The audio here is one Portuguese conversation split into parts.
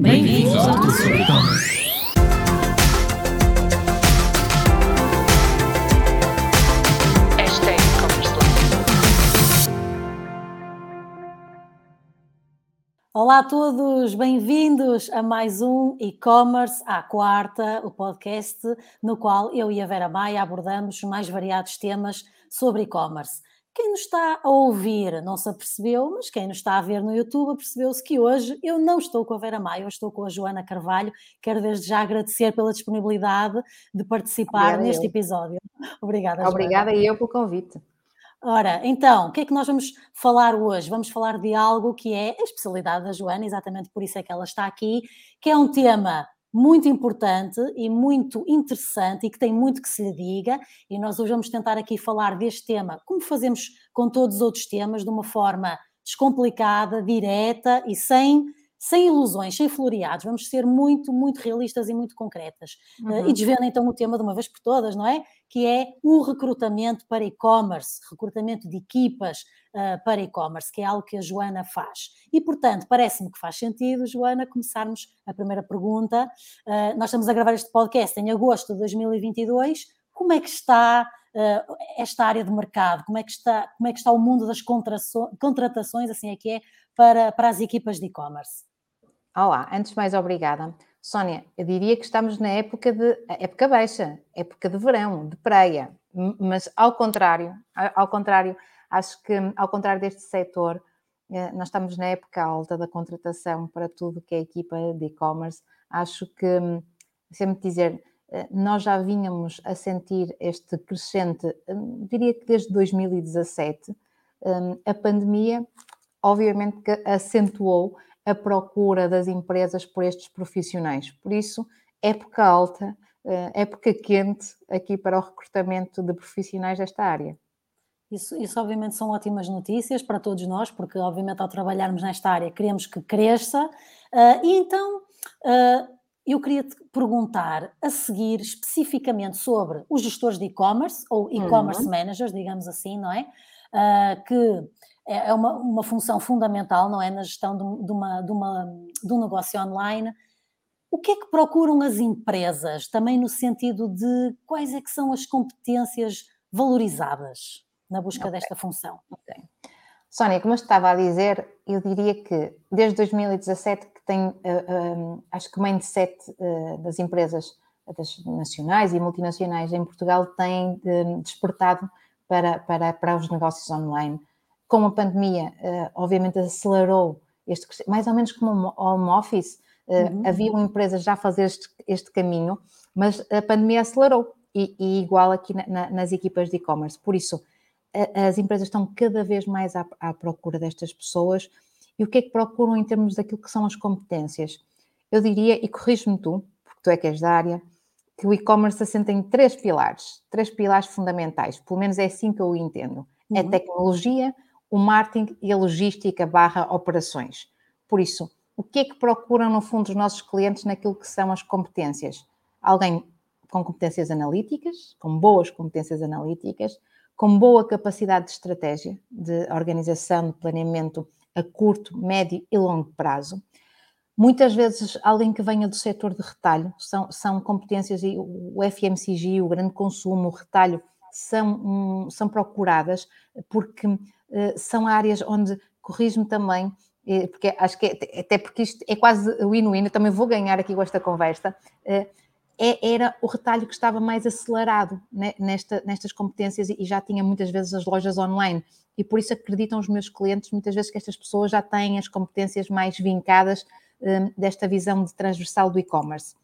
Bem-vindos ao. Hashtag Conversa. Olá a todos, bem-vindos a mais um e-commerce à quarta, o podcast no qual eu e a Vera Maia abordamos os mais variados temas sobre e-commerce. Quem nos está a ouvir não se apercebeu, mas quem nos está a ver no YouTube apercebeu-se que hoje eu não estou com a Vera Maia, eu estou com a Joana Carvalho. Quero desde já agradecer pela disponibilidade de participar Obrigada neste eu. episódio. Obrigada, Joana. Obrigada e eu pelo convite. Ora, então, o que é que nós vamos falar hoje? Vamos falar de algo que é a especialidade da Joana, exatamente por isso é que ela está aqui, que é um tema muito importante e muito interessante e que tem muito que se lhe diga, e nós hoje vamos tentar aqui falar deste tema, como fazemos com todos os outros temas, de uma forma descomplicada, direta e sem, sem ilusões, sem floreados. Vamos ser muito, muito realistas e muito concretas. Eh, Uhum. E desvendo então o tema de uma vez por todas, não é? Que é o recrutamento para e-commerce, recrutamento de equipas eh, para e-commerce, que é algo que a Joana faz. E, portanto, parece-me que faz sentido, Joana, começarmos a primeira pergunta. Eh, nós estamos a gravar este podcast em agosto de 2022. Como é que está eh, esta área de mercado? Como é que está, como é que está o mundo das contratações, assim é que é, para, para as equipas de e-commerce? Olá, antes de mais, obrigada. Sónia, eu diria que estamos na época de época baixa, época de verão, de praia, mas ao contrário, ao contrário, acho que ao contrário deste setor, eh, nós estamos na época alta da contratação para tudo que é equipa de e-commerce. Acho que, hum, sempre dizer, eh, nós já vínhamos a sentir este crescente, hum, diria que desde 2017, hum, a pandemia, obviamente que acentuou a procura das empresas por estes profissionais. Por isso, época alta, eh, época quente aqui para o recrutamento de profissionais desta área. Isso, isso, obviamente, são ótimas notícias para todos nós, porque, obviamente, ao trabalharmos nesta área, queremos que cresça. Ah, e então, ah, eu queria te perguntar a seguir especificamente sobre os gestores de e-commerce, ou e-commerce Uhum. managers, digamos assim, não é? Ah, que é é uma, uma função fundamental, não é? Na gestão de, um- de uma, de, uma, de um negócio online. O que é que procuram as empresas, também no sentido de quais é que são as competências valorizadas na busca Ok. desta função? Sónia, como eu estava a dizer, eu diria que desde 2017 que tem, eh, eh, acho que o mindset eh, das empresas das nacionais e multinacionais em Portugal tem eh, despertado para, para, para os negócios online. Com a pandemia, eh, obviamente acelerou este mais ou menos como o home office, Uhum. haviam empresas já a fazer este, este caminho, mas a pandemia acelerou, e, e igual aqui na- na- nas equipas de e-commerce. Por isso, as empresas estão cada vez mais à, à procura destas pessoas. E o que é que procuram em termos daquilo que são as competências? Eu diria, e corrijo-me tu, porque tu é que és da área, que o e-commerce assenta em três pilares, três pilares fundamentais, pelo menos é assim que eu o entendo. É Uhum. a tecnologia, o marketing e a logística barra operações. Por isso, o que é que procuram no fundo os nossos clientes naquilo que são as competências? Alguém com competências analíticas, com boas competências analíticas, com boa capacidade de estratégia, de organização, de planeamento a curto, médio e longo prazo. Muitas vezes alguém que venha do setor de retalho, são, são competências e o FMCG, o grande consumo, o retalho, são, hum, são procuradas porque eh, são áreas onde, corrijo-me também, eh, porque acho que é, até porque isto é quase win-win, também vou ganhar aqui com esta conversa, eh, é- era o retalho que estava mais acelerado né, nesta- nestas competências e já tinha muitas vezes as lojas online. E por isso acreditam os meus clientes muitas vezes que estas pessoas já têm as competências mais vincadas hum, desta visão de transversal do e-commerce.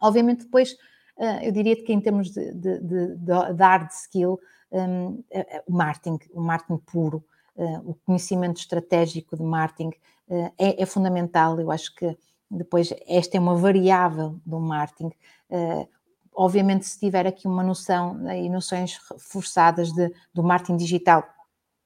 Obviamente, depois, eh, eu diria que em termos de, de, de, de- hard skill, hum, eh, eh, o marketing, o marketing puro, eh, o conhecimento estratégico de marketing eh, é, é fundamental. Eu acho que depois esta é uma variável do marketing. Eh, obviamente, se tiver aqui uma noção né, e noções reforçadas de, do marketing digital,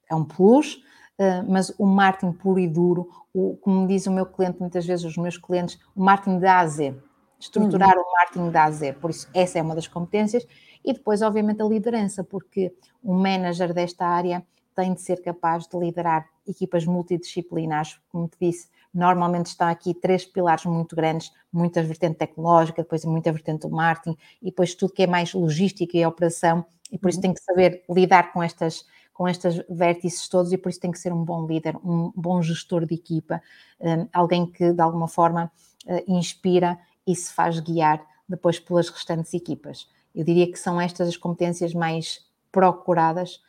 é um plus, eh, mas o marketing puro e duro, o, como diz o meu cliente, muitas vezes os meus clientes, o marketing da A a Z, estruturar o marketing da A a Z, por isso essa é uma das competências, e depois, obviamente, a liderança, porque o manager desta área tem de ser capaz de liderar equipas multidisciplinares, como te disse, normalmente estão aqui três pilares muito grandes, muita vertente tecnológica, depois muita vertente do marketing, e depois tudo que é mais logística e operação, e por isso uhum. tem que saber lidar com estas com estas vértices todos e por isso tem que ser um bom líder, um bom gestor de equipa, um, alguém que de alguma forma uh, inspira e se faz guiar depois pelas restantes equipas. Eu diria que são estas as competências mais procuradas,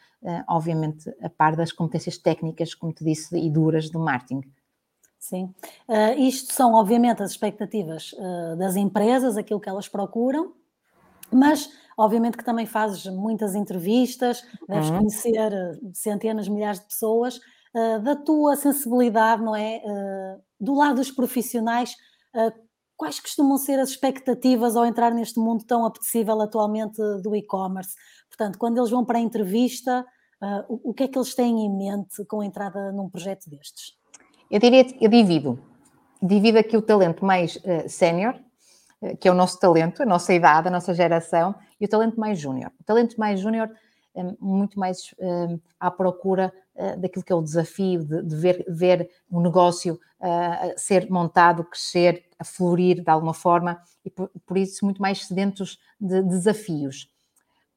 obviamente a par das competências técnicas, como te disse, e duras do marketing. Sim, uh, isto são obviamente as expectativas das empresas, aquilo que elas procuram, mas obviamente que também fazes muitas entrevistas, deves uhum. conhecer eh, centenas, milhares de pessoas, uh, da tua sensibilidade, não é? Uh, do lado dos profissionais, uh, quais costumam ser as expectativas ao entrar neste mundo tão apetecível atualmente do e-commerce? Portanto, quando eles vão para a entrevista, o, o, que é que eles têm em mente com a entrada num projeto destes? Eu diria, eu divido. Divido aqui o talento mais sénior, que é o nosso talento, a nossa idade, a nossa geração, e o talento mais júnior. O talento mais júnior é muito mais à procura uh, daquilo que é o desafio de, de ver, ver um negócio uh, ser montado, crescer, a florir de alguma forma, e por, por isso muito mais sedentos de desafios.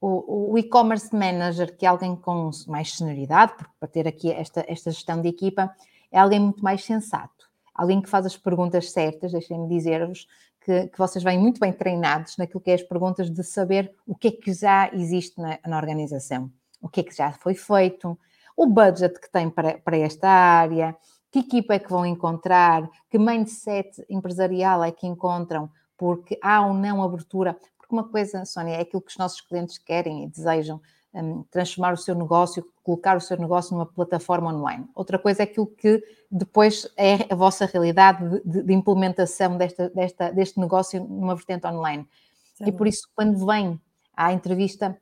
O, o e-commerce manager, que é alguém com mais senioridade, para ter aqui esta, esta gestão de equipa, é alguém muito mais sensato, alguém que faz as perguntas certas, deixem-me dizer-vos, que, que, vocês vêm muito bem treinados naquilo que é as perguntas de saber o que é que já existe na, na organização, o que é que já foi feito, o budget que tem para, para esta área, que equipa é que vão encontrar, que mindset empresarial é que encontram, porque há ou não abertura. Porque uma coisa, Sónia, é aquilo que os nossos clientes querem e desejam, um, transformar o seu negócio, colocar o seu negócio numa plataforma online. Outra coisa é aquilo que depois é a vossa realidade de, de implementação desta, desta, deste negócio numa vertente online. Sim. E por isso, quando vem à entrevista,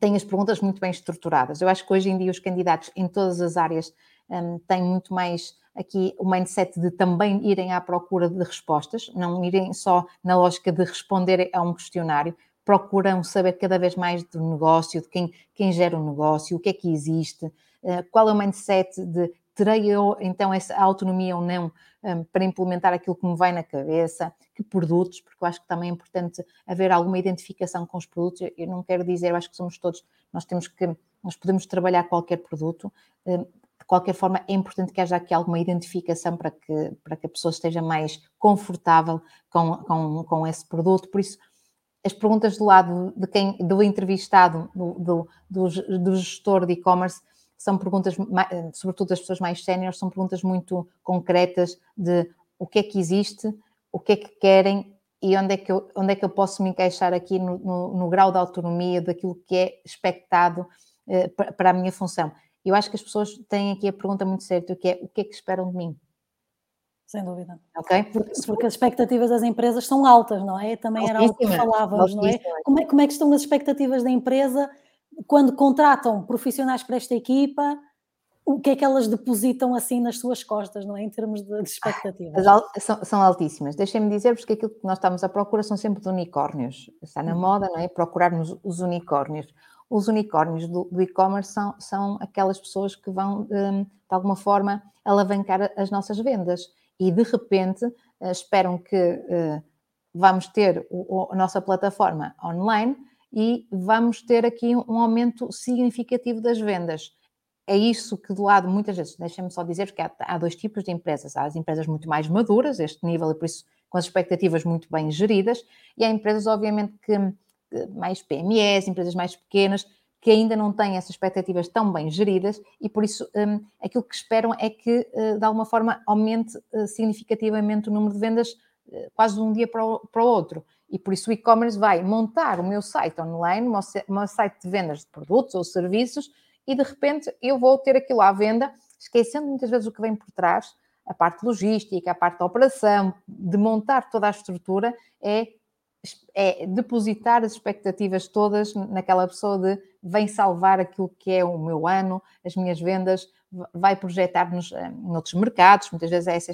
tem as perguntas muito bem estruturadas. Eu acho que hoje em dia os candidatos em todas as áreas um, têm muito mais aqui o mindset de também irem à procura de respostas, não irem só na lógica de responder a um questionário, procuram saber cada vez mais do negócio, de quem, quem gera o negócio, o que é que existe, uh, qual é o mindset de terei eu então essa autonomia ou não um, para implementar aquilo que me vai na cabeça, que produtos, porque eu acho que também é importante haver alguma identificação com os produtos. Eu não quero dizer, eu acho que somos todos, nós temos que, nós podemos trabalhar qualquer produto, um, de qualquer forma é importante que haja aqui alguma identificação para que, para que a pessoa esteja mais confortável com, com, com esse produto, por isso as perguntas do lado de quem, do entrevistado, do, do, do, gestor de e-commerce, são perguntas, sobretudo das pessoas mais séniores, são perguntas muito concretas de o que é que existe, o que é que querem e onde é que eu, onde é que eu posso me encaixar aqui no, no, no grau de autonomia daquilo que é expectado eh, para a minha função. Eu acho que as pessoas têm aqui a pergunta muito certa, que é o que é que esperam de mim? Sem dúvida. Ok? Porque, porque, as expectativas das empresas são altas, não é? Também era algo que falávamos, não é? Como, é? como é que estão as expectativas da empresa quando contratam profissionais para esta equipa? O que é que elas depositam assim nas suas costas, não é? Em termos de, expectativas? São, são, altíssimas. Deixem-me dizer-vos que aquilo que nós estamos à procura são sempre de unicórnios. Está na uhum. moda, não é? Procurarmos os unicórnios. Os unicórnios do, do e-commerce são, são aquelas pessoas que vão, hum, de alguma forma, alavancar as nossas vendas e de repente uh, esperam que uh, vamos ter a nossa plataforma online e vamos ter aqui um aumento significativo das vendas. É isso que, do lado, muitas vezes, deixem-me só dizer que há, há, dois tipos de empresas. Há as empresas muito mais maduras, este nível, e por isso com as expectativas muito bem geridas, e há empresas, obviamente, que mais PMEs, empresas mais pequenas, que ainda não têm essas expectativas tão bem geridas e, por isso, um, aquilo que esperam é que, uh, de alguma forma, aumente uh, significativamente o número de vendas uh, quase de um dia para o, para o outro. E, por isso, o e-commerce vai montar o meu site online, o meu site de vendas de produtos ou serviços e, de repente, eu vou ter aquilo à venda, esquecendo muitas vezes o que vem por trás, a parte logística, a parte da operação, de montar toda a estrutura, é é depositar as expectativas todas naquela pessoa de vem salvar aquilo que é o meu ano, as minhas vendas, vai projetar-nos eh, em outros mercados, muitas vezes é essa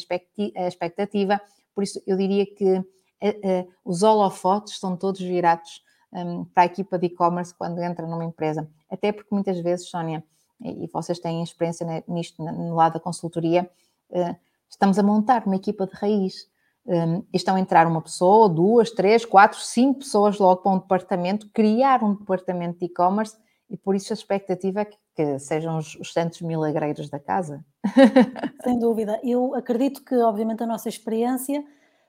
a expectativa, por isso eu diria que eh, eh, os holofotes são todos virados um, para a equipa de e-commerce quando entra numa empresa, até porque muitas vezes, Sónia, e vocês têm experiência nisto no lado da consultoria, estamos a montar uma equipa de raiz. Um, estão a entrar uma pessoa, duas, três, quatro, cinco pessoas logo para um departamento, criar um departamento de e-commerce e por isso a expectativa é que, que sejam os, os santos milagreiros da casa. Sem dúvida. Eu acredito que, obviamente, a nossa experiência,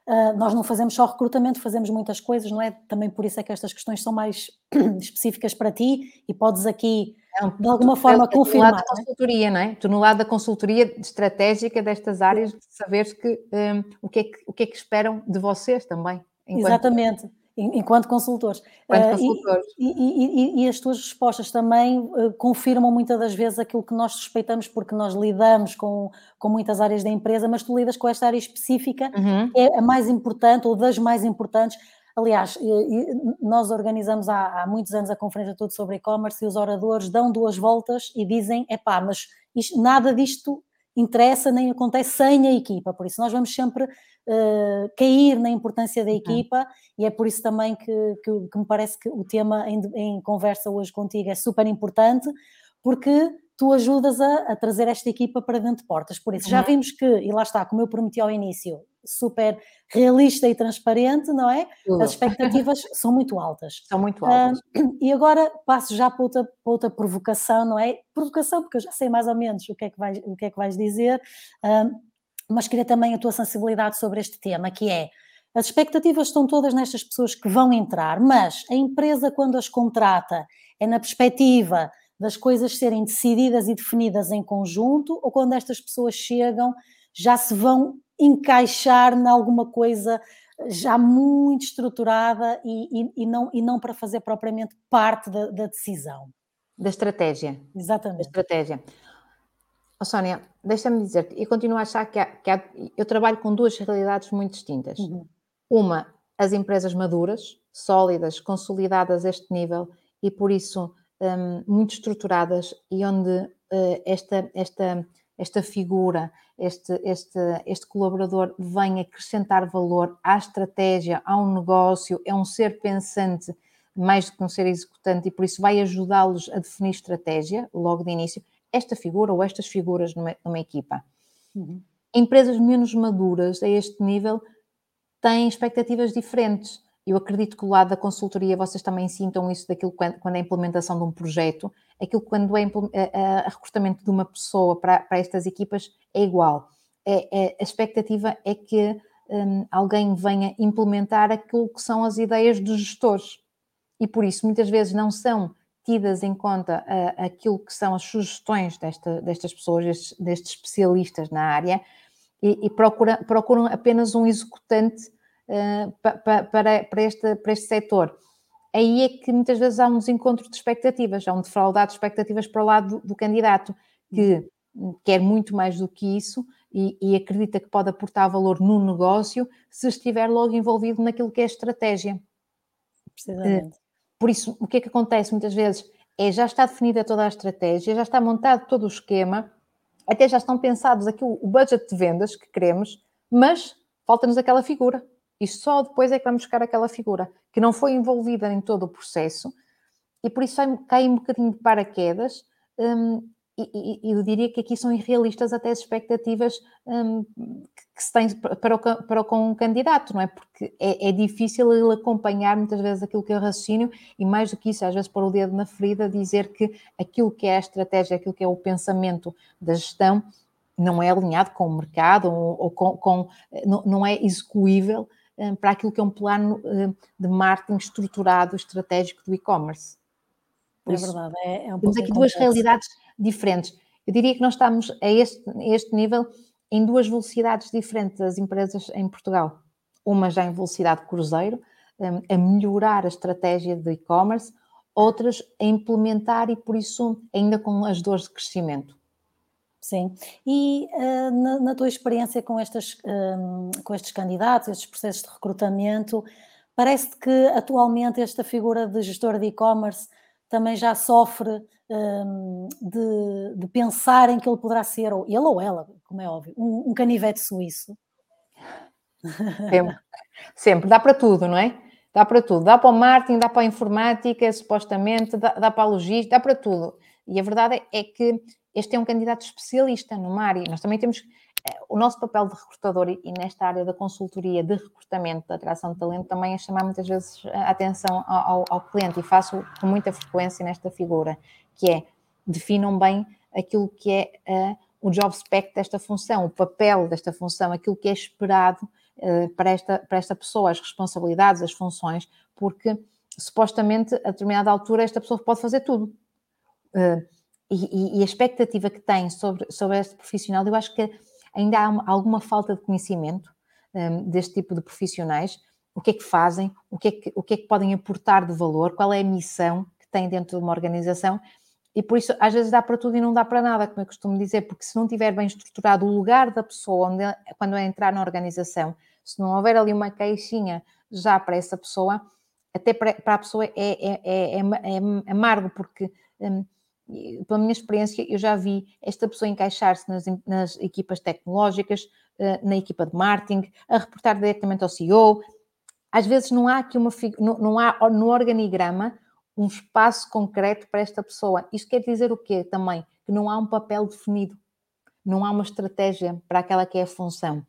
uh, nós não fazemos só recrutamento, fazemos muitas coisas, não é? Também por isso é que estas questões são mais específicas para ti e podes aqui de alguma forma tu, confirmar. No lado da consultoria, não é? Tu no lado da consultoria estratégica destas áreas, de saberes que, um, o, que é que, o que é que esperam de vocês também. Enquanto... Exatamente enquanto consultores. Enquanto ah, consultores. Uh, e, e, e, e, as tuas respostas também uh, confirmam muitas das vezes aquilo que nós suspeitamos, porque nós lidamos com, com muitas áreas da empresa, mas tu lidas com esta área específica, uhum. é a mais importante ou das mais importantes. Aliás, nós organizamos há, há muitos anos a conferência toda sobre e-commerce e os oradores dão duas voltas e dizem: é pá, mas isto, nada disto interessa nem acontece sem a equipa, por isso nós vamos sempre uh, cair na importância da equipa uhum. e é por isso também que, que, que me parece que o tema em, em, conversa hoje contigo é super importante, porque tu ajudas a, a, trazer esta equipa para dentro de portas, por isso uhum. já vimos que, e lá está, como eu prometi ao início, super realista e transparente, não é? As expectativas são muito altas. São muito altas. Uh, e agora passo já para outra, para outra provocação, não é? Provocação, porque eu já sei mais ou menos o que é que vais, o que é que vais dizer, uh, mas queria também a tua sensibilidade sobre este tema, que é as expectativas estão todas nestas pessoas que vão entrar, mas a empresa, quando as contrata, é na perspectiva das coisas serem decididas e definidas em conjunto, ou quando estas pessoas chegam, já se vão encaixar em alguma coisa já muito estruturada e, e, e, não, e não para fazer propriamente parte da, da decisão. Da estratégia. Exatamente. Da estratégia. Oh, Sónia, deixa-me dizer-te, eu continuo a achar que, há, que há, eu trabalho com duas realidades muito distintas. Uhum. Uma, as empresas maduras, sólidas, consolidadas a este nível e por isso um, muito estruturadas e onde uh, esta, esta esta figura, este, este, este colaborador vem acrescentar valor à estratégia, ao negócio, é um ser pensante mais do que um ser executante e por isso vai ajudá-los a definir estratégia logo de início, esta figura ou estas figuras numa, numa equipa. Uhum. Empresas menos maduras a este nível têm expectativas diferentes. Eu acredito que o lado da consultoria vocês também sintam isso daquilo quando, quando é a implementação de um projeto, aquilo quando é a, a recrutamento de uma pessoa para, para estas equipas é igual. É, é, a expectativa é que um, alguém venha implementar aquilo que são as ideias dos gestores. E por isso, muitas vezes, não são tidas em conta uh, aquilo que são as sugestões desta, destas pessoas, destes, destes, especialistas na área, e, e procura, procuram apenas um executante uh, pa, pa, para, para, este, para este setor aí é que muitas vezes há um desencontro de expectativas, há um defraudar de expectativas para o lado do, do candidato, que quer muito mais do que isso e, e, acredita que pode aportar valor no negócio se estiver logo envolvido naquilo que é a estratégia. Precisamente. Por isso, o que é que acontece muitas vezes? É já está definida toda a estratégia, já está montado todo o esquema, até já estão pensados aqui o budget de vendas que queremos, mas falta-nos aquela figura e só depois é que vamos buscar aquela figura que não foi envolvida em todo o processo e por isso cai um bocadinho de paraquedas. Um, e, e, eu diria que aqui são irrealistas até as expectativas um, que se tem para o, para o, com o candidato, não é? Porque é, é, difícil ele acompanhar muitas vezes aquilo que é o raciocínio e mais do que isso, às vezes pôr o dedo na ferida, dizer que aquilo que é a estratégia, aquilo que é o pensamento da gestão não é alinhado com o mercado ou, ou com, com não, não é execuível eh, para aquilo que é um plano eh, de marketing estruturado, estratégico do e-commerce. É verdade, é, é um Temos aqui duas realidades diferentes. Eu diria que nós estamos a este, a este nível em duas velocidades diferentes das empresas em Portugal. Uma já em velocidade cruzeiro, eh, a melhorar a estratégia de e-commerce, outras a implementar e por isso ainda com as dores de crescimento. Sim, e uh, na, na, tua experiência com, estas, um, com estes candidatos, estes processos de recrutamento, parece que atualmente esta figura de gestor de e-commerce também já sofre um, de, de, pensar em que ele poderá ser, ou ele ou ela, como é óbvio, um, um canivete suíço. Sempre. Sempre, dá para tudo, não é? Dá para tudo, dá para o marketing, dá para a informática, supostamente, dá, dá para a logística, dá para tudo E a verdade é que este é um candidato especialista numa área. Nós também temos eh, o nosso papel de recrutador e nesta área da consultoria de recrutamento, da atração de talento, também é chamar muitas vezes a atenção ao, ao, cliente e faço com muita frequência nesta figura, que é definam bem aquilo que é uh, o job spec desta função, o papel desta função, aquilo que é esperado uh, para, esta, para esta pessoa, as responsabilidades, as funções, porque supostamente a determinada altura esta pessoa pode fazer tudo. Uh, e, e, a expectativa que tem sobre, sobre este profissional, eu acho que ainda há alguma falta de conhecimento um, deste tipo de profissionais, o que é que fazem, o que é que, o que é que podem aportar de valor, qual é a missão que têm dentro de uma organização, e por isso às vezes dá para tudo e não dá para nada, como eu costumo dizer, porque se não tiver bem estruturado o lugar da pessoa onde, quando é entrar na organização, se não houver ali uma caixinha já para essa pessoa, até para, para a pessoa é, é, é, é amargo, porque um, pela minha experiência, eu já vi esta pessoa encaixar-se nas, nas, equipas tecnológicas, eh, na equipa de marketing, a reportar diretamente ao CEO. Às vezes não há aqui uma não, não há no organigrama um espaço concreto para esta pessoa. Isto quer dizer o quê também? Que não há um papel definido, não há uma estratégia para aquela que é a função.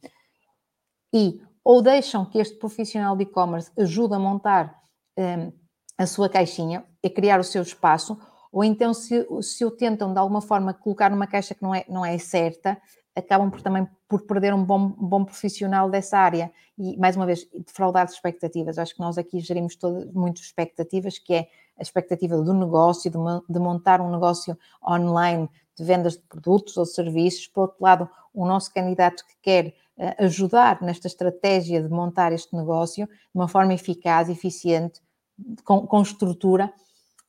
E ou deixam que este profissional de e-commerce ajude a montar um, eh, a sua caixinha, a criar o seu espaço, ou então se, se o tentam de alguma forma colocar numa caixa que não é, não é certa, acabam por também por perder um bom, bom profissional dessa área e, mais uma vez, defraudar de expectativas. Acho que nós aqui gerimos muitas expectativas, que é a expectativa do negócio, de, de, montar um negócio online de vendas de produtos ou serviços. Por outro lado, o nosso candidato que quer uh, ajudar nesta estratégia de montar este negócio de uma forma eficaz, eficiente, com, com estrutura,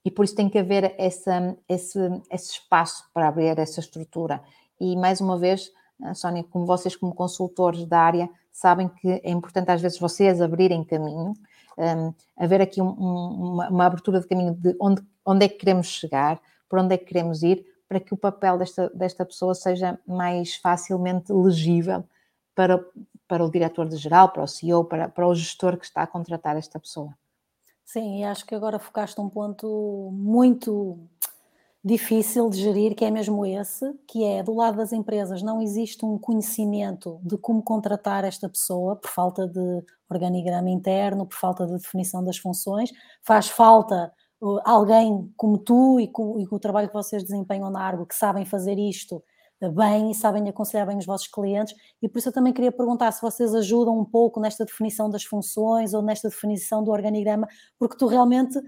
e por isso tem que haver essa, esse, esse espaço para abrir essa estrutura. E mais uma vez, eh, Sónia, como vocês, como consultores da área, sabem que é importante às vezes vocês abrirem caminho, um, ehm, haver aqui um, uma, uma, abertura de caminho de onde, onde é que queremos chegar, por onde é que queremos ir, para que o papel desta, desta pessoa seja mais facilmente legível para, para o diretor de geral, para o CEO, para, para o gestor que está a contratar esta pessoa. Sim, e acho que agora focaste um ponto muito difícil de gerir, que é mesmo esse, que é do lado das empresas não existe um conhecimento de como contratar esta pessoa por falta de organigrama interno, por falta de definição das funções, faz falta uh, alguém como tu e com, e com o trabalho que vocês desempenham na Argo que sabem fazer isto bem e sabem aconselhar bem os vossos clientes, e por isso eu também queria perguntar se vocês ajudam um pouco nesta definição das funções ou nesta definição do organigrama, porque tu realmente,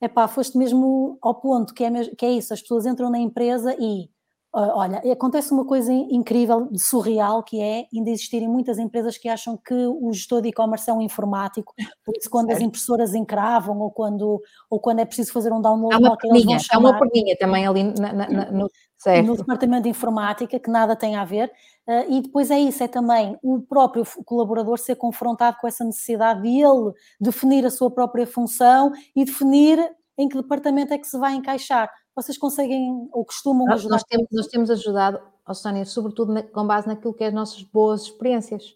epá, foste mesmo ao ponto, que é, que é isso, as pessoas entram na empresa e Olha, acontece uma coisa incrível, surreal, que é ainda existirem muitas empresas que acham que o gestor de e-commerce é um informático, por isso quando as impressoras encravam ou quando, ou quando é preciso fazer um download... Há uma perninha, há uma perninha também ali na, na, no, certo. no departamento de informática, que nada tem a ver, uh, e depois é isso, é também o próprio colaborador ser confrontado com essa necessidade de ele definir a sua própria função e definir em que departamento é que se vai encaixar vocês conseguem ou costumam nós, ajudar? Nós temos, nós temos ajudado, oh Sónia, sobretudo na, com base naquilo que é as nossas boas experiências,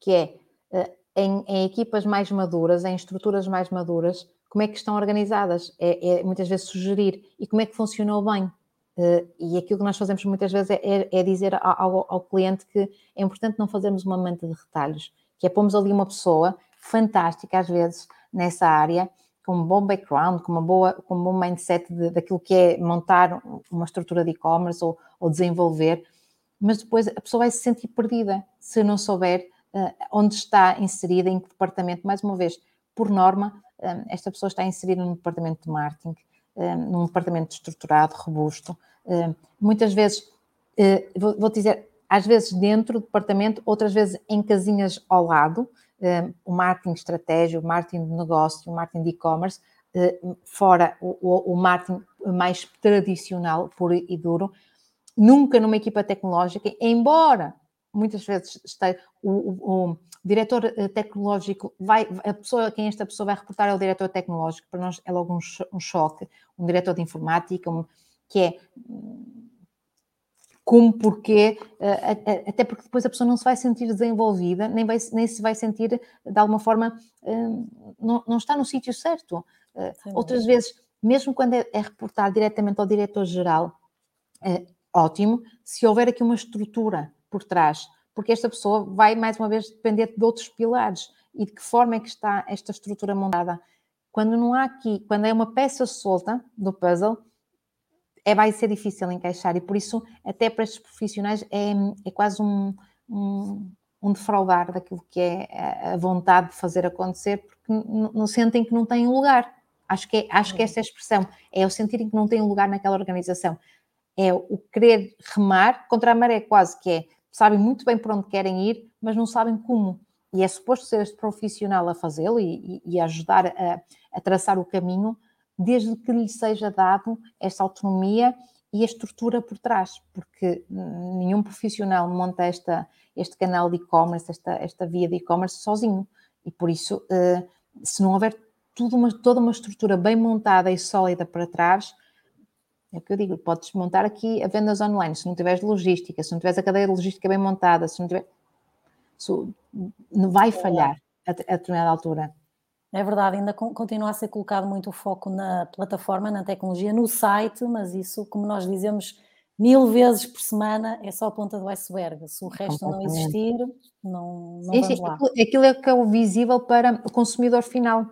que é uh, em, em, equipas mais maduras, em estruturas mais maduras, como é que estão organizadas? É, é muitas vezes sugerir e como é que funcionou bem. Uh, e aquilo que nós fazemos muitas vezes é, é, é dizer ao, ao, cliente que é importante não fazermos uma manta de retalhos, que é pomos ali uma pessoa fantástica, às vezes, nessa área, com um bom background, com, uma boa, com um bom mindset de, daquilo que é montar uma estrutura de e-commerce ou, ou, desenvolver, mas depois a pessoa vai se sentir perdida se não souber uh, onde está inserida, em que departamento. Mais uma vez, por norma, um, esta pessoa está inserida num departamento de marketing, num departamento estruturado, robusto. Um, muitas vezes, uh, vou, dizer, às vezes dentro do departamento, outras vezes em casinhas ao lado, o marketing estratégia, o marketing de negócio, o marketing de e-commerce, eh, fora o, o, marketing mais tradicional, puro e duro, nunca numa equipa tecnológica, embora muitas vezes esteja, o, o, o, diretor eh, tecnológico vai, a pessoa quem esta pessoa vai reportar é o diretor tecnológico, para nós é logo um, um choque, um diretor de informática, um, que é como porque, eh, até porque depois a pessoa não se vai sentir desenvolvida, nem, vai, nem se vai sentir, de alguma forma, eh, não, não está no sítio certo. Sim. Outras vezes mesmo quando é, é reportar diretamente ao diretor-geral, ótimo se houver aqui uma estrutura por trás, porque esta pessoa vai, mais uma vez, depender de outros pilares e de que forma é que está esta estrutura montada. Quando não há aqui, quando é uma peça solta do puzzle, é, vai ser difícil encaixar e por isso, até para estes profissionais, é, é quase um, um, um defraudar daquilo que é a vontade de fazer acontecer, porque não sentem que não têm lugar. Acho que, é, acho que esta é a expressão, é o sentirem que não têm lugar naquela organização. É o querer remar contra a maré, quase, que é, sabem muito bem para onde querem ir, mas não sabem como. E é suposto ser este profissional a fazê-lo e, e, ajudar a, a traçar o caminho, desde que lhe seja dado esta autonomia e a estrutura por trás, porque nenhum profissional monta esta, este canal de e-commerce, esta, esta via de e-commerce sozinho. E por isso, eh, se não houver tudo uma, toda uma estrutura bem montada e sólida para trás, é o que eu digo, podes montar aqui a vendas online, se não tiveres logística, se não tiveres a cadeia de logística bem montada, se não tiver... não vai falhar a, a determinada altura. É verdade, ainda continua a ser colocado muito o foco na plataforma, na tecnologia, no site, mas isso, como nós dizemos mil vezes por semana, é só a ponta do iceberg. Se o resto não existir, não, não sim, sim. lá. Aquilo é que é o visível para o consumidor final.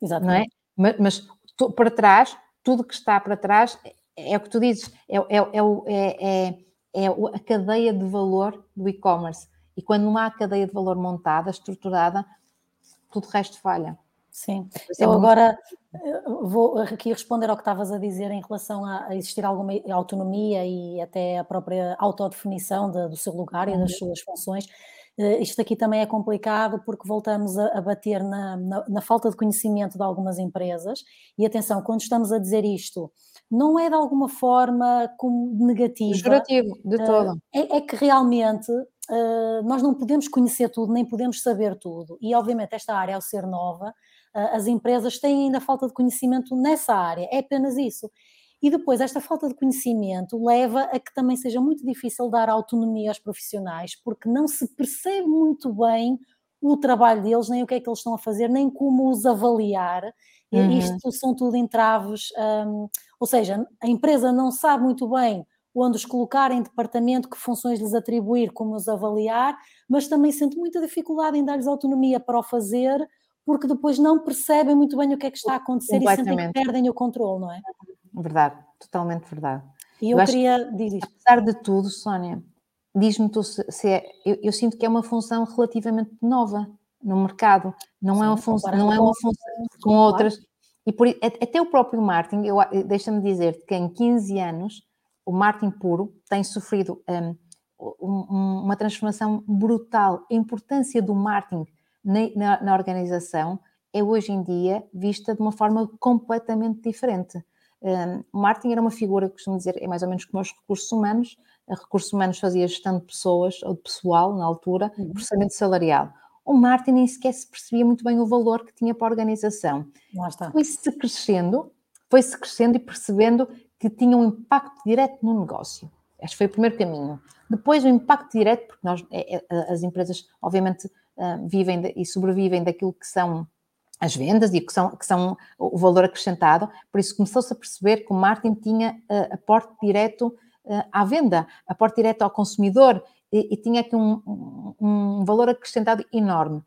Exatamente. Não é? Mas, mas para trás, tudo que está para trás é, é o que tu dizes, é, é, é, é, é a cadeia de valor do e-commerce. E quando não há cadeia de valor montada, estruturada, tudo o resto falha. Sim, é eu agora eh, vou aqui responder ao que estavas a dizer em relação a, existir alguma autonomia e até a própria autodefinição de, do seu lugar e das uhum. suas funções. Uh, isto aqui também é complicado porque voltamos a, a bater na, na, na, falta de conhecimento de algumas empresas. E atenção, quando estamos a dizer isto, não é de alguma forma como negativo. Pejorativo, de uh, todo. É, é, que realmente uh, nós não podemos conhecer tudo, nem podemos saber tudo. E obviamente esta área, ao ser nova, as empresas têm ainda falta de conhecimento nessa área, é apenas isso. E depois, esta falta de conhecimento leva a que também seja muito difícil dar autonomia aos profissionais, porque não se percebe muito bem o trabalho deles, nem o que é que eles estão a fazer, nem como os avaliar. Uhum. Isto são tudo entraves, um, ou seja, a empresa não sabe muito bem onde os colocar em departamento, que funções lhes atribuir, como os avaliar, mas também sente muita dificuldade em dar-lhes autonomia para o fazer, porque depois não percebem muito bem o que é que está a acontecer e sentem que perdem o controle, não é? Verdade, totalmente verdade. E eu, eu queria dizer. Apesar de tudo, Sónia, diz-me tu se, se é. Eu, eu, sinto que é uma função relativamente nova no mercado, não Sim, é uma função, não é uma função com outras. E por, até o próprio marketing, deixa-me dizer que em 15 anos o marketing puro tem sofrido um, um, uma transformação brutal. A importância do marketing na, na, organização é hoje em dia vista de uma forma completamente diferente. Um, o marketing era uma figura, costumo dizer, é mais ou menos como os recursos humanos. A recursos humanos fazia gestão de pessoas ou de pessoal na altura, uhum. processamento salarial. O marketing nem sequer se percebia muito bem o valor que tinha para a organização. Foi-se crescendo, foi-se crescendo e percebendo que tinha um impacto direto no negócio. Este foi o primeiro caminho. Depois o impacto direto, porque nós, é, é, as empresas, obviamente, uh, vivem e sobrevivem daquilo que são as vendas e que são, que são o valor acrescentado, por isso começou-se a perceber que o marketing tinha uh, aporte direto uh, à venda, aporte direto ao consumidor e, e tinha aqui um, um, um, valor acrescentado enorme.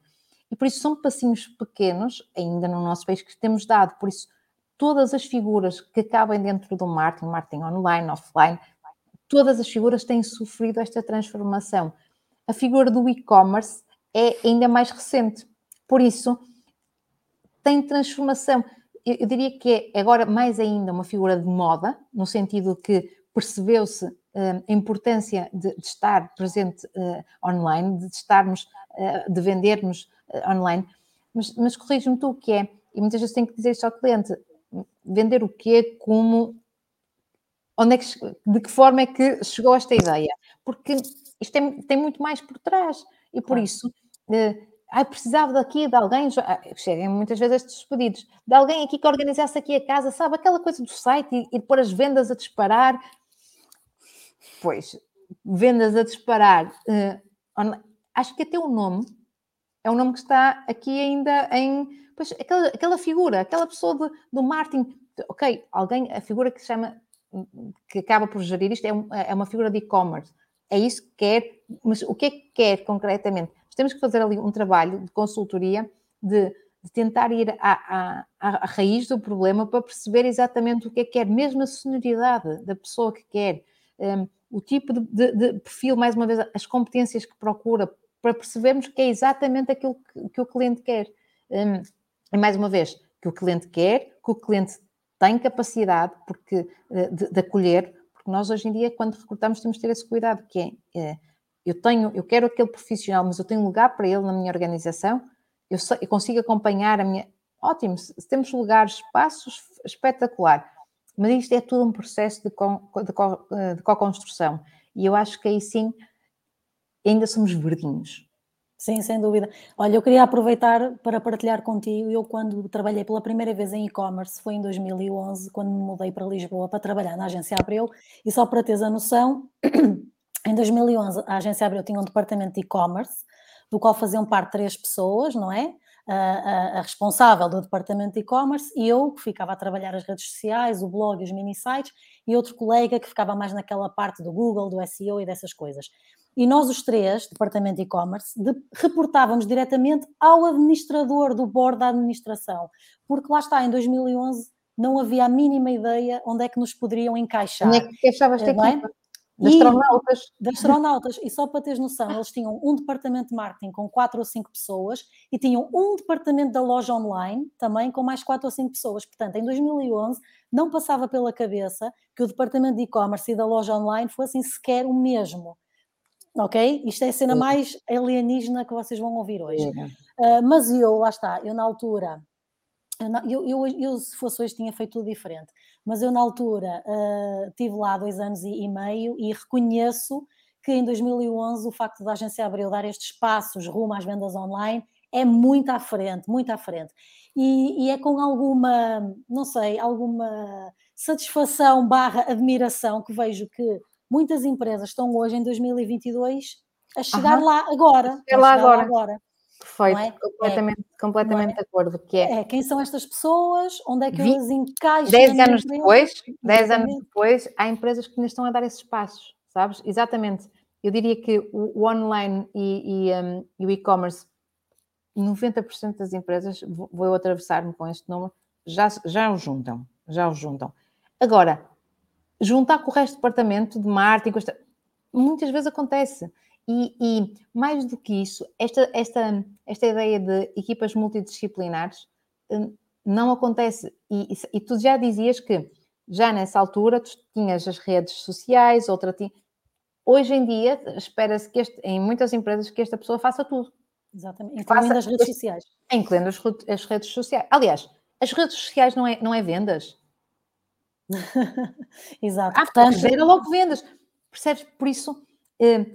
E por isso são passinhos pequenos, ainda no nosso país, que temos dado, por isso todas as figuras que cabem dentro do marketing, marketing online, offline, todas as figuras têm sofrido esta transformação. A figura do e-commerce é ainda mais recente. Por isso, tem transformação. Eu, eu, diria que é agora mais ainda uma figura de moda, no sentido que percebeu-se uh, a importância de, de estar presente uh, online, de estarmos, uh, de vendermos online. Mas, mas corrige-me tu o que é, e muitas vezes tenho que dizer isto ao cliente: vender o quê, como, onde é que, de que forma é que chegou esta ideia? Porque isto tem, tem muito mais por trás e por claro. isso ah, precisava daqui de alguém, chegam muitas vezes estes pedidos, de alguém aqui que organizasse aqui a casa, sabe, aquela coisa do site e, e pôr as vendas a disparar. Pois, vendas a disparar, uh, acho que até o nome é um nome que está aqui ainda em. Pois, aquela, aquela figura, aquela pessoa de, do marketing. Ok, alguém, a figura que se chama, que acaba por gerir isto é, um, é uma figura de e-commerce. É isso que quer, mas o que é que quer concretamente? Temos que fazer ali um trabalho de consultoria, de, de tentar ir à, à, à, raiz do problema para perceber exatamente o que é que quer, mesmo a sonoridade da pessoa que quer, um, o tipo de, de, de, perfil, mais uma vez, as competências que procura, para percebermos que é exatamente aquilo que, que o cliente quer. Um, e mais uma vez, que o cliente quer, que o cliente tem capacidade porque, eh, de, de acolher, porque nós hoje em dia, quando recrutamos, temos de ter esse cuidado, que é, é eu tenho, eu quero aquele profissional, mas eu tenho lugar para ele na minha organização, eu, eu consigo acompanhar a minha. Ótimo, temos lugares, espaços, espetacular. Mas isto é tudo um processo de, co, de, co, de co-construção. E eu acho que aí sim ainda somos verdinhos. Sim, sem dúvida. Olha, eu queria aproveitar para partilhar contigo. Eu, quando trabalhei pela primeira vez em e-commerce, foi em 2011, quando me mudei para Lisboa para trabalhar na agência Abreu. E só para teres a noção, em 2011 a agência Abreu tinha um departamento de e-commerce, do qual faziam parte três pessoas, não é? A, a, a responsável do departamento de e-commerce e eu, que ficava a trabalhar as redes sociais, o blog e os mini-sites, e outro colega que ficava mais naquela parte do Google, do SEO e dessas coisas. E nós, os três, departamento de e-commerce, reportávamos diretamente ao administrador do board da administração, porque lá está, em 2011 não havia a mínima ideia onde é que nos poderiam encaixar. Onde é que achavas que é? Das astronautas. Das astronautas. E só para teres noção, eles tinham um departamento de marketing com quatro ou cinco pessoas e tinham um departamento da loja online também com mais quatro ou cinco pessoas. Portanto, em 2011 não passava pela cabeça que o departamento de e-commerce e da loja online fossem sequer o mesmo. Ok? Isto é a cena mais alienígena que vocês vão ouvir hoje. Uh, mas eu, lá está, eu na altura eu, eu, eu, se fosse hoje, tinha feito tudo diferente. Mas eu, na altura, uh, tive lá dois anos e, e, meio e reconheço que em 2011 o facto da agência Abreu dar estes passos rumo às vendas online é muito à frente, muito à frente. E, e é com alguma, não sei, alguma satisfação barra admiração que vejo que muitas empresas estão hoje, em 2022, a chegar lá agora. Chegar lá agora. agora. Perfeito, é? completamente, é, completamente é? de acordo. Que é. é. quem são estas pessoas, onde é que elas encaixam? Dez anos depois, dez anos depois, há empresas que ainda estão a dar esses passos, sabes? Exatamente. Eu diria que o, o online e, e, um, e o e-commerce, 90% das empresas, vou, vou atravessar-me com este número, já, já o juntam, já o juntam. Agora, juntar com o resto do departamento de marketing, muitas vezes acontece. E, e, mais do que isso, esta, esta, esta ideia de equipas multidisciplinares hum, não acontece. E, e, tu já dizias que já nessa altura tu tinhas as redes sociais, outra tinha. Hoje em dia, espera-se que este, em muitas empresas que esta pessoa faça tudo. Exatamente, incluindo faça, as redes sociais. Incluindo as, as, redes sociais. Aliás, as redes sociais não é, não é vendas. Exato. Ah, Portanto, gera logo vendas. Percebes? Por isso, eh,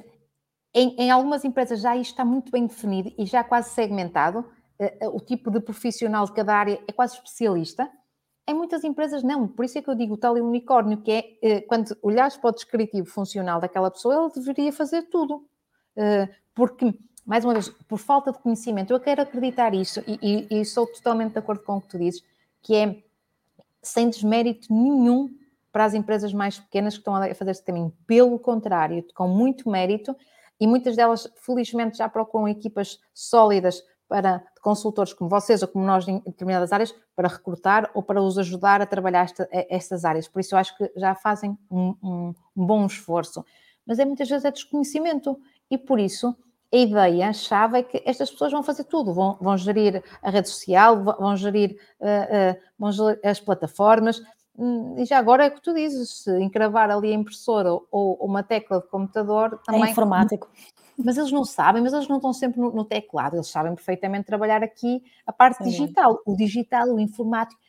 em, em, algumas empresas já isto está muito bem definido e já quase segmentado. Uh, uh, o tipo de profissional de cada área é quase especialista. Em muitas empresas não, por isso é que eu digo o tal unicórnio, que é uh, quando olhares para o descritivo funcional daquela pessoa, ele deveria fazer tudo. porque, mais uma vez, por falta de conhecimento, eu quero acreditar isso e, e, e sou totalmente de acordo com o que tu dizes, que é sem desmérito nenhum para as empresas mais pequenas que estão a fazer este caminho. Pelo contrário, com muito mérito, e muitas delas, felizmente, já procuram equipas sólidas para consultores como vocês ou como nós em determinadas áreas para recrutar ou para os ajudar a trabalhar esta, estas áreas. Por isso, eu acho que já fazem um, um, um bom esforço. Mas é muitas vezes é desconhecimento e por isso a ideia-chave é que estas pessoas vão fazer tudo, vão, vão gerir a rede social, vão gerir, uh, uh, vão gerir as plataformas, e já agora é o que tu dizes, se encravar ali a impressora ou, uma tecla de computador é também. É informático. Mas eles não sabem, mas eles não estão sempre no, no teclado, eles sabem perfeitamente trabalhar aqui a parte digital, o digital, o informático.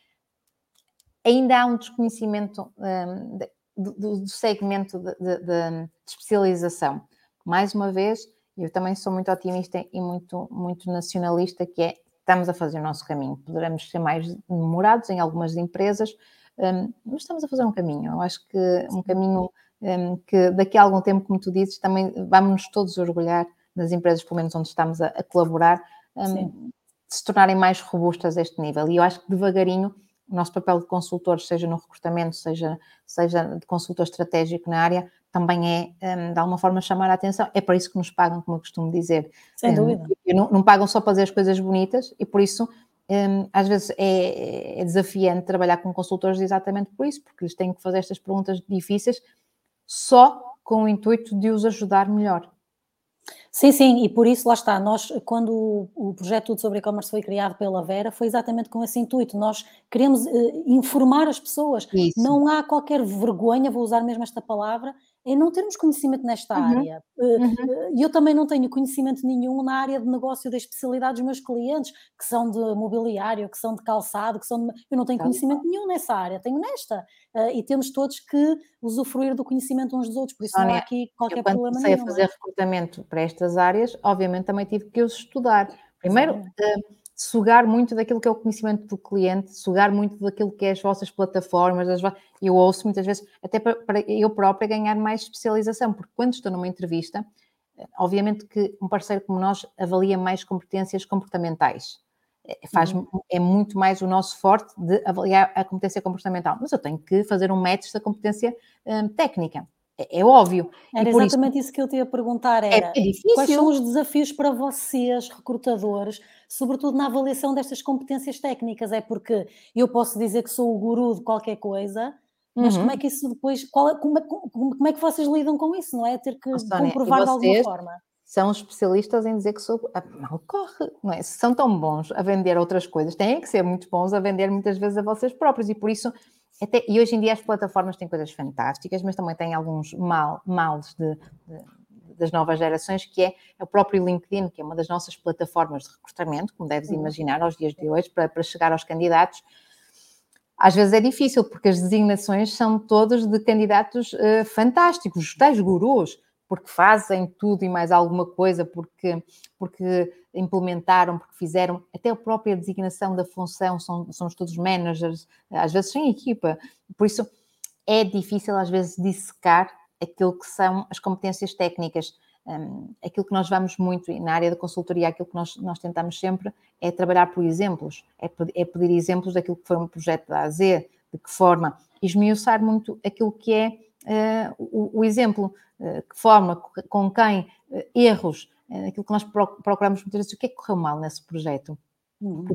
Ainda há um desconhecimento um, do, do, segmento de, de, de, especialização. Mais uma vez, eu também sou muito otimista e muito, muito nacionalista, que é estamos a fazer o nosso caminho. Poderemos ser mais demorados em algumas empresas, mas estamos a fazer um caminho. Eu acho que um caminho um, que daqui a algum tempo, como tu dizes, também vamos todos orgulhar nas empresas, pelo menos onde estamos a, a colaborar, um, se tornarem mais robustas a este nível. E eu acho que devagarinho o nosso papel de consultores, seja no recrutamento, seja, seja de consultor estratégico na área, também é, de alguma forma, chamar a atenção. É para isso que nos pagam, como eu costumo dizer. Sem dúvida. Não, não, pagam só para fazer as coisas bonitas e por isso, às vezes, é, é, desafiante trabalhar com consultores exatamente por isso, porque eles têm que fazer estas perguntas difíceis só com o intuito de os ajudar melhor. Sim, sim, e por isso lá está, nós, quando o projeto Tudo sobre e-commerce foi criado pela Vera, foi exatamente com esse intuito, nós queremos uh, informar as pessoas, isso. não há qualquer vergonha, vou usar mesmo esta palavra, em não termos conhecimento nesta uhum. área. E uhum. uh, eu também não tenho conhecimento nenhum na área de negócio da especialidade dos meus clientes, que são de mobiliário, que são de calçado, que são de... Eu não tenho conhecimento nenhum nessa área, tenho nesta. Uh, e temos todos que usufruir do conhecimento uns dos outros, por isso Sónia, não há aqui qualquer eu, quando problema comecei nenhum. a fazer é? recrutamento para estas áreas, obviamente também tive que os estudar. Primeiro, uh, sugar muito daquilo que é o conhecimento do cliente, sugar muito daquilo que é as vossas plataformas, as, eu ouço muitas vezes, até para, eu própria ganhar mais especialização, porque quando estou numa entrevista, eh, obviamente que um parceiro como nós avalia mais competências comportamentais. É, faz, uhum. É muito mais o nosso forte de avaliar a competência comportamental, mas eu tenho que fazer um match da competência um, técnica. É, é óbvio. Era exatamente isso, isso, que eu te ia perguntar, é, era é, é quais são os desafios para vocês, recrutadores, sobretudo na avaliação destas competências técnicas, é porque eu posso dizer que sou o guru de qualquer coisa, mas uhum. como é que isso depois, qual, como, como, como, é que vocês lidam com isso, não é? Ter que comprovar de alguma forma. São especialistas em dizer que sou. Ah, mal corre, não é? Se são tão bons a vender outras coisas, têm que ser muito bons a vender muitas vezes a vocês próprios, e por isso até, e hoje em dia as plataformas têm coisas fantásticas, mas também têm alguns mal, males de, de, das novas gerações, que é o próprio LinkedIn, que é uma das nossas plataformas de recrutamento, como deves uhum. imaginar, aos dias de hoje, para, para chegar aos candidatos. Às vezes é difícil, porque as designações são todas de candidatos uh, fantásticos, os tais gurus, porque fazem tudo e mais alguma coisa, porque, porque implementaram, porque fizeram, até a própria designação da função, são, são todos managers, às vezes sem equipa. Por isso é difícil às vezes dissecar aquilo que são as competências técnicas. Um, aquilo que nós vamos muito na área da consultoria, aquilo que nós, nós tentamos sempre é trabalhar por exemplos, é, é pedir exemplos daquilo que foi um projeto da AZ, de que forma, esmiuçar muito aquilo que é o, o, exemplo, uh, que forma, com quem, uh, erros, aquilo que nós procuramos muitas vezes, o que é que correu mal nesse projeto? Uhum.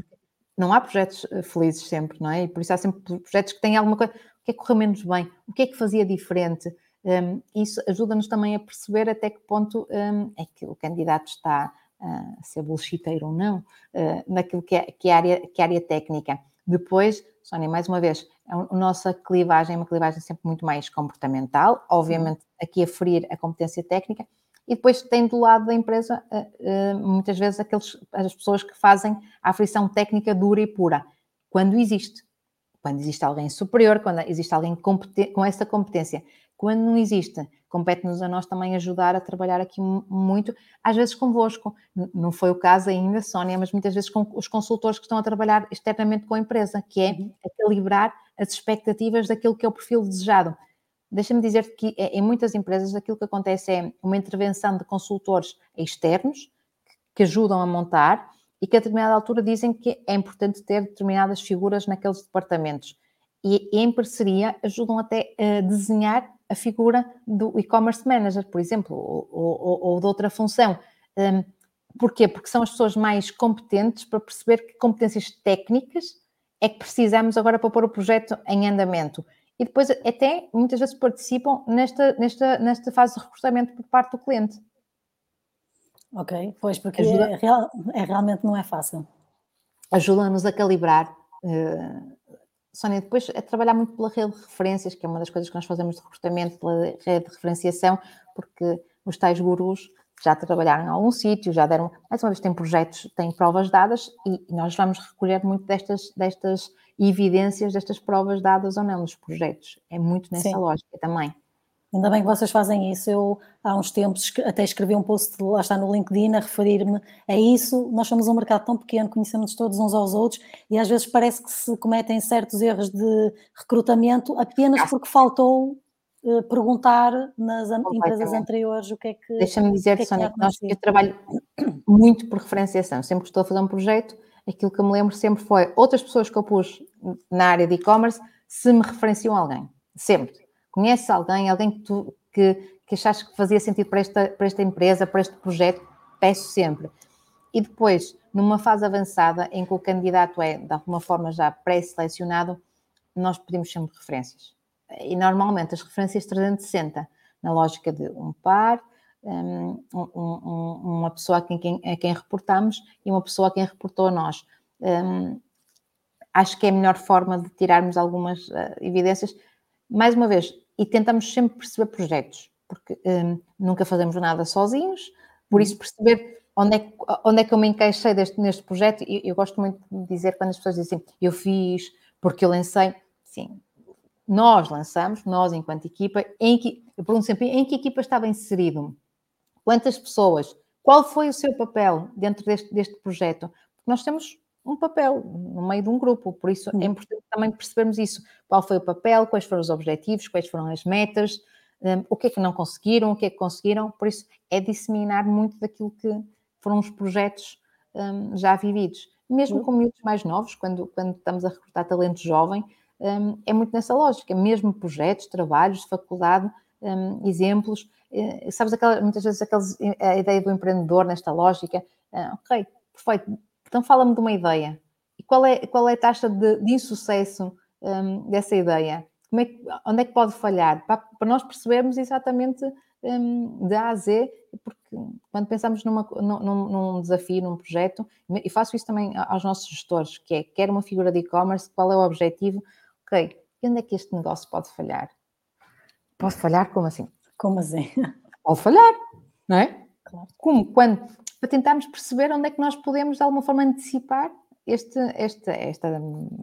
não há projetos felizes sempre, não é? E por isso há sempre projetos que têm alguma coisa, o que é que correu menos bem? O que é que fazia diferente? Um, isso ajuda-nos também a perceber até que ponto um, é que o candidato está uh, a ser bullshiteiro ou não, uh, naquilo que é, que é, área, que é área técnica. Depois, Sónia, mais uma vez, a nossa clivagem é uma clivagem sempre muito mais comportamental, obviamente aqui a ferir a competência técnica, e depois tem do lado da empresa uh, uh, muitas vezes aqueles, as pessoas que fazem a aflição técnica dura e pura, quando existe. Quando existe alguém superior, quando existe alguém com essa competência. Quando não existe, compete-nos a nós também ajudar a trabalhar aqui muito, às vezes convosco. Não foi o caso ainda, Sónia, mas muitas vezes com os consultores que estão a trabalhar externamente com a empresa, que é uhum. calibrar as expectativas daquilo que é o perfil desejado. Deixa-me dizer que em muitas empresas aquilo que acontece é uma intervenção de consultores externos que ajudam a montar e que a determinada altura dizem que é importante ter determinadas figuras naqueles departamentos. E em parceria ajudam até a desenhar a figura do e-commerce manager, por exemplo, ou, ou, ou de outra função. Um, porquê? Porque são as pessoas mais competentes para perceber que competências técnicas é que precisamos agora para pôr o projeto em andamento. E depois até muitas vezes participam nesta, nesta, nesta fase de recrutamento por parte do cliente. Ok, pois, porque Ajuda... é, é, realmente não é fácil. Ajuda-nos a calibrar. Uh, Sónia, depois é trabalhar muito pela rede de referências, que é uma das coisas que nós fazemos de recrutamento, pela rede de referenciação, porque os tais gurus já trabalharam em algum sítio, já deram, mais uma vez, têm projetos, têm provas dadas e nós vamos recolher muito destas, destas evidências, destas provas dadas ou não nos projetos. É muito nessa Sim. lógica também. Ainda bem que vocês fazem isso. Eu, há uns tempos, até escrevi um post, lá está no LinkedIn, a referir-me a isso. Nós somos um mercado tão pequeno, conhecemos todos uns aos outros e às vezes parece que se cometem certos erros de recrutamento apenas porque faltou eh, perguntar nas an- empresas anteriores o que é que. Deixa-me dizer, que é que Sónia, que nós, eu trabalho muito por referenciação. Sempre que estou a fazer um projeto, aquilo que eu me lembro sempre foi outras pessoas que eu pus na área de e-commerce se me referenciam a alguém. Sempre. Conheces alguém, alguém que tu que, que achaste que fazia sentido para esta, para esta empresa, para este projeto? Peço sempre. E depois, numa fase avançada, em que o candidato é, de alguma forma, já pré-selecionado, nós pedimos sempre referências. E normalmente as referências 360, na lógica de um par, um, um, um, uma pessoa a quem, a quem reportamos e uma pessoa a quem reportou a nós. Um, acho que é a melhor forma de tirarmos algumas uh, evidências. Mais uma vez, e tentamos sempre perceber projetos, porque um, nunca fazemos nada sozinhos, por isso perceber onde é, que, onde é que eu me encaixei deste, neste projeto. Eu, eu gosto muito de dizer quando as pessoas dizem eu fiz, porque eu lancei. Sim, nós lançamos, nós enquanto equipa, em que, eu pergunto sempre em que equipa estava inserido, quantas pessoas, qual foi o seu papel dentro deste, deste projeto, porque nós temos um papel no meio de um grupo, por isso é importante também percebermos isso, qual foi o papel, quais foram os objetivos, quais foram as metas, um, o que é que não conseguiram, o que é que conseguiram, por isso é disseminar muito daquilo que foram os projetos um, já vividos. Mesmo com miúdos mais novos, quando, quando estamos a recrutar talento jovem, um, é muito nessa lógica, mesmo projetos, trabalhos de faculdade, um, exemplos, uh, sabes, aquela, muitas vezes aqueles, a ideia do empreendedor nesta lógica, uh, ok, perfeito, então fala-me de uma ideia, e qual é, qual é a taxa de, de insucesso um, dessa ideia? É que, onde é que pode falhar? Para, para nós percebermos exatamente um, de A a Z, porque quando pensamos numa, num, num, desafio, num projeto, e faço isso também aos nossos gestores, que é, quer uma figura de e-commerce, qual é o objetivo, ok, e onde é que este negócio pode falhar? Pode falhar? Como assim? Como assim? Pode falhar, não é? Claro. Como? Quando? Para tentarmos perceber onde é que nós podemos, de alguma forma, antecipar este, este, esta,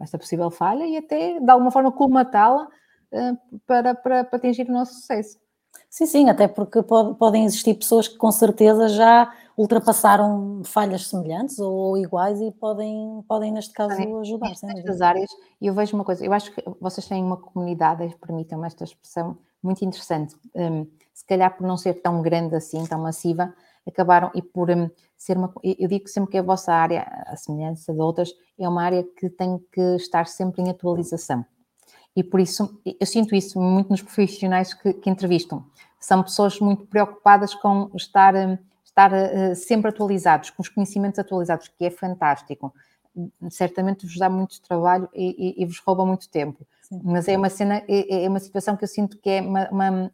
esta possível falha e até, de alguma forma, colmatá-la uh, para, para, para atingir o nosso sucesso. Sim, sim, até porque pode, podem existir pessoas que com certeza já ultrapassaram falhas semelhantes ou iguais e podem, podem neste caso, ajudar. Nestas áreas, eu vejo uma coisa, eu acho que vocês têm uma comunidade, permitam-me esta expressão, muito interessante. Um, se calhar por não ser tão grande assim, tão massiva, acabaram e por um, ser uma. Eu digo sempre que a vossa área, a semelhança de outras, é uma área que tem que estar sempre em atualização. E por isso, eu sinto isso muito nos profissionais que, que entrevistam. São pessoas muito preocupadas com estar, estar uh, sempre atualizados, com os conhecimentos atualizados, que é fantástico. Certamente vos dá muito trabalho e, e, e vos rouba muito tempo. Sim. Mas é uma cena, é, é, uma situação que eu sinto que é uma, uma,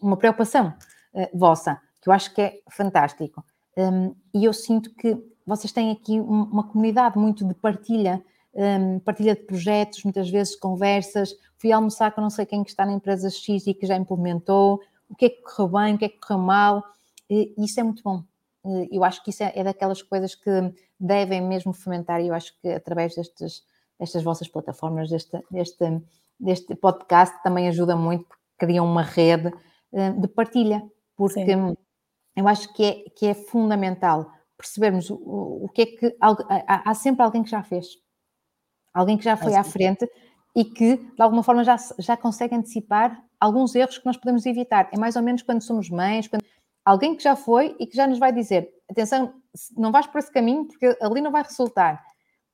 uma preocupação uh, vossa, que eu acho que é fantástico. Um, e eu sinto que vocês têm aqui uma comunidade muito de partilha um, partilha de projetos, muitas vezes conversas. Fui almoçar com não sei quem que está na empresa X e que já implementou, o que é que correu bem, o que é que correu mal. E isso é muito bom. Eu acho que isso é, é daquelas coisas que devem mesmo fomentar, e eu acho que através destes, destas vossas plataformas, deste, deste, deste podcast, também ajuda muito, porque criam uma rede de partilha, porque Sim. eu acho que é, que é fundamental percebermos o, o que é que. Há, há sempre alguém que já fez alguém que já foi à frente e que, de alguma forma, já, já consegue antecipar alguns erros que nós podemos evitar. É mais ou menos quando somos mães, quando... alguém que já foi e que já nos vai dizer: atenção, não vais por esse caminho porque ali não vai resultar.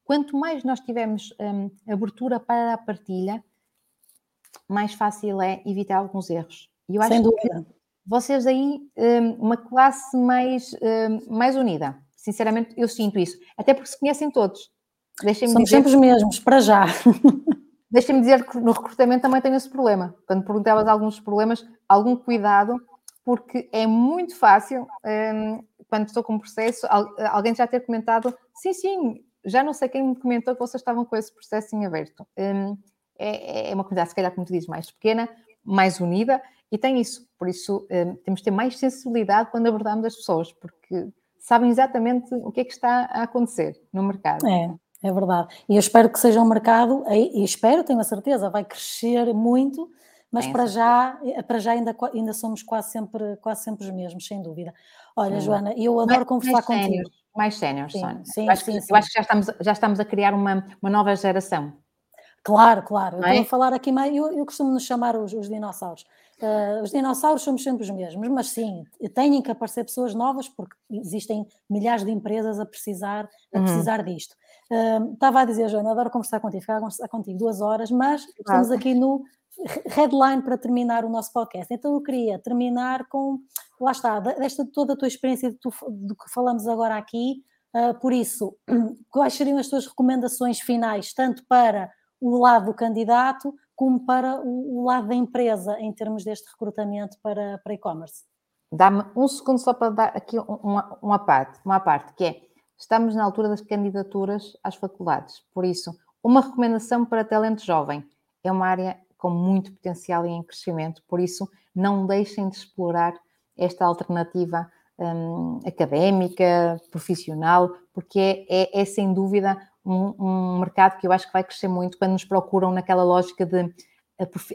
Quanto mais nós tivermos hum, abertura para a partilha, mais fácil é evitar alguns erros. E eu acho Sem dúvida. que vocês aí, hum, uma classe mais, hum, mais unida. Sinceramente, eu sinto isso. Até porque se conhecem todos. Somos dizer... sempre os mesmos, para já. Deixem-me dizer que no recrutamento também tenho esse problema. Quando perguntavas alguns problemas, algum cuidado, porque é muito fácil, um, quando estou com um processo, alguém já ter comentado, sim, sim, já não sei quem me comentou que vocês estavam com esse processo em aberto. Um, é, é, uma comunidade, se calhar, como tu dizes, mais pequena, mais unida, e tem isso. Por isso, um, temos de ter mais sensibilidade quando abordamos as pessoas, porque sabem exatamente o que é que está a acontecer no mercado. É, é verdade. E eu espero que seja um mercado, e espero, tenho a certeza, vai crescer muito, mas para já, para já ainda, ainda somos quase sempre, quase sempre os mesmos, sem dúvida. Olha. Joana, eu adoro mais, conversar mais contigo. Sénior, mais séniores, Sónia. Sim, eu, acho sim, que, sim. eu acho que já estamos, já estamos a criar uma, uma nova geração. Claro, claro. Eu é? a falar aqui mais, eu, eu costumo nos chamar os, os dinossauros. uh, os dinossauros somos sempre os mesmos, mas sim, têm que aparecer pessoas novas porque existem milhares de empresas a precisar, a uhum. precisar disto. Estava a dizer, Joana, adoro conversar contigo, ficar contigo duas horas, mas estamos aqui no headline para terminar o nosso podcast. Então eu queria terminar com, lá está, desta toda a tua experiência do, do que falamos agora aqui, uh, por isso, quais seriam as tuas recomendações finais, tanto para o lado do candidato como para o, o lado da empresa em termos deste recrutamento para, para e-commerce? Dá-me um segundo só para dar aqui uma, uma parte, uma parte, que é, estamos na altura das candidaturas às faculdades, por isso, uma recomendação para talento jovem, é uma área com muito potencial e em crescimento, por isso não deixem de explorar esta alternativa um, académica, profissional, porque é, é, é sem dúvida um, um, mercado que eu acho que vai crescer muito quando nos procuram naquela lógica de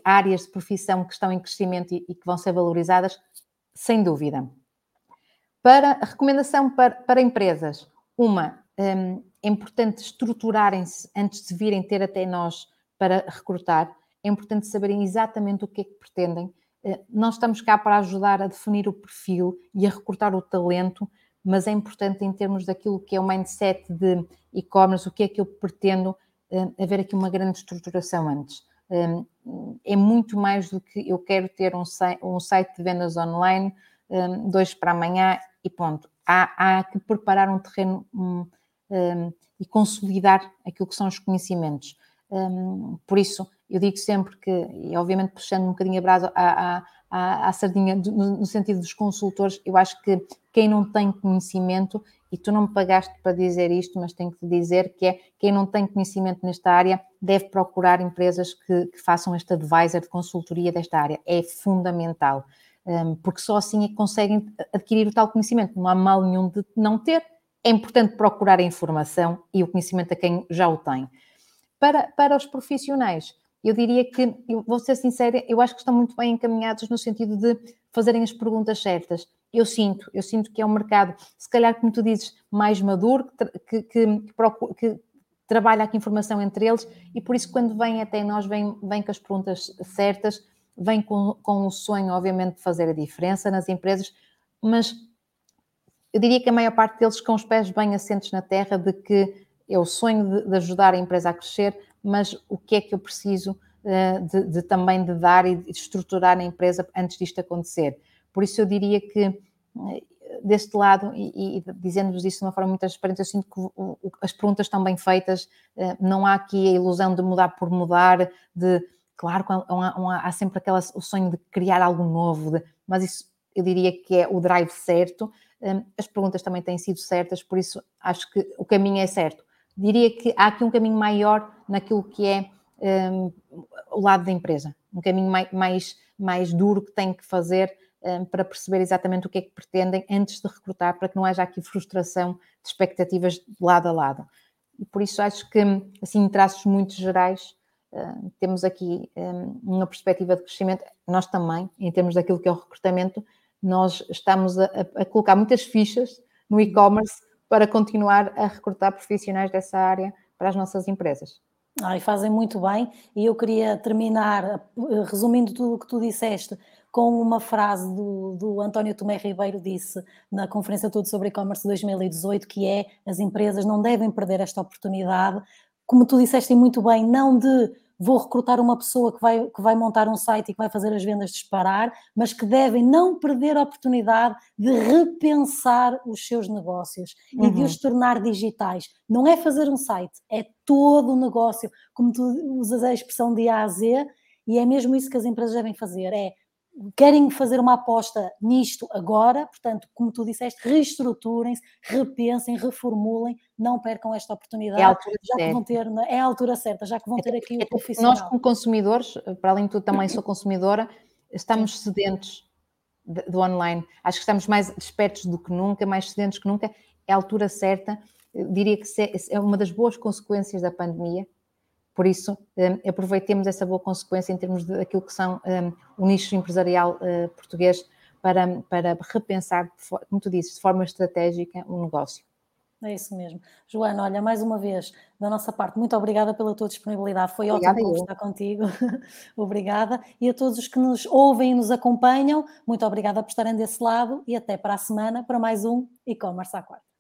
áreas de profissão que estão em crescimento e, e que vão ser valorizadas, sem dúvida. Para a recomendação para, para empresas, uma, um, é importante estruturarem-se antes de virem ter até nós para recrutar é importante saberem exatamente o que é que pretendem. Eh, nós estamos cá para ajudar a definir o perfil e a recrutar o talento, mas é importante em termos daquilo que é o mindset de e-commerce, o que é que eu pretendo, eh, haver aqui uma grande estruturação antes. Eh, é muito mais do que eu quero ter um site de vendas online, dois para amanhã e ponto. Há, há que preparar um terreno um, um, e consolidar aquilo que são os conhecimentos. Um, por isso, eu digo sempre que, e obviamente puxando um bocadinho a brasa à, à, à sardinha, no, no, sentido dos consultores, eu acho que quem não tem conhecimento, e tu não me pagaste para dizer isto, mas tenho que te dizer que é quem não tem conhecimento nesta área deve procurar empresas que, que façam este advisor de consultoria desta área. É fundamental, porque só assim é que conseguem adquirir o tal conhecimento. Não há mal nenhum de não ter. É importante procurar a informação e o conhecimento a quem já o tem. Para, para os profissionais, eu diria que, eu vou ser sincera, eu acho que estão muito bem encaminhados no sentido de fazerem as perguntas certas. Eu sinto, eu sinto que é um mercado, se calhar, como tu dizes, mais maduro, que, que, que, procura, que trabalha aqui informação entre eles e por isso, quando vem até nós, vem, vem com as perguntas certas, vem com, com o sonho, obviamente, de fazer a diferença nas empresas, mas eu diria que a maior parte deles com os pés bem assentos na terra de que é o sonho de, de, ajudar a empresa a crescer, mas o que é que eu preciso uh, de, de, também de dar e de estruturar na empresa antes disto acontecer. Por isso eu diria que uh, deste lado, e, e dizendo-vos isso de uma forma muito transparente, eu sinto que o, o, as perguntas estão bem feitas, uh, não há aqui a ilusão de mudar por mudar, de, claro, há, há sempre aquela, o sonho de criar algo novo, de, mas isso eu diria que é o drive certo, as perguntas também têm sido certas, por isso acho que o caminho é certo. Diria que há aqui um caminho maior naquilo que é um, o lado da empresa, um caminho mais, mais, mais duro que tem que fazer um, para perceber exatamente o que é que pretendem antes de recrutar, para que não haja aqui frustração de expectativas de lado a lado. E por isso acho que, assim, traços muito gerais, temos aqui um, uma perspectiva de crescimento. Nós também, em termos daquilo que é o recrutamento, nós estamos a, a colocar muitas fichas no e-commerce para continuar a recrutar profissionais dessa área para as nossas empresas. Ah, e fazem muito bem, e eu queria terminar, eh, resumindo tudo o que tu disseste, com uma frase do, do António Tomé Ribeiro disse na conferência Tudo sobre E-Commerce 2018, que é as empresas não devem perder esta oportunidade, como tu disseste muito bem, não de vou recrutar uma pessoa que vai, que vai montar um site e que vai fazer as vendas disparar, mas que devem não perder a oportunidade de repensar os seus negócios uhum. e de uhum. os tornar digitais. Não é fazer um site, é todo o negócio, como tu usas a expressão de A a Z, e é mesmo isso que as empresas devem fazer, é querem fazer uma aposta nisto agora, portanto, como tu disseste, reestruturem-se, repensem, reformulem, não percam esta oportunidade. É a altura já certa. que vão ter, é a altura certa, já que vão ter aqui o profissional. Nós, como consumidores, para além de tudo, também sou consumidora, estamos Sim. sedentos do online. Acho que estamos mais despertos do que nunca, mais sedentos que nunca. É a altura certa. Eu diria que é uma das boas consequências da pandemia, por isso, um, aproveitemos essa boa consequência em termos daquilo que são um, o nicho empresarial uh, português para, para repensar, como tu dizes, de forma estratégica o um negócio. É isso mesmo. Joana, olha, mais uma vez, da nossa parte, muito obrigada pela tua disponibilidade. Foi Obrigada ótimo conversar contigo. obrigada. E a todos os que nos ouvem e nos acompanham, muito obrigada por estarem desse lado e até para a semana para mais um e-commerce à quarta.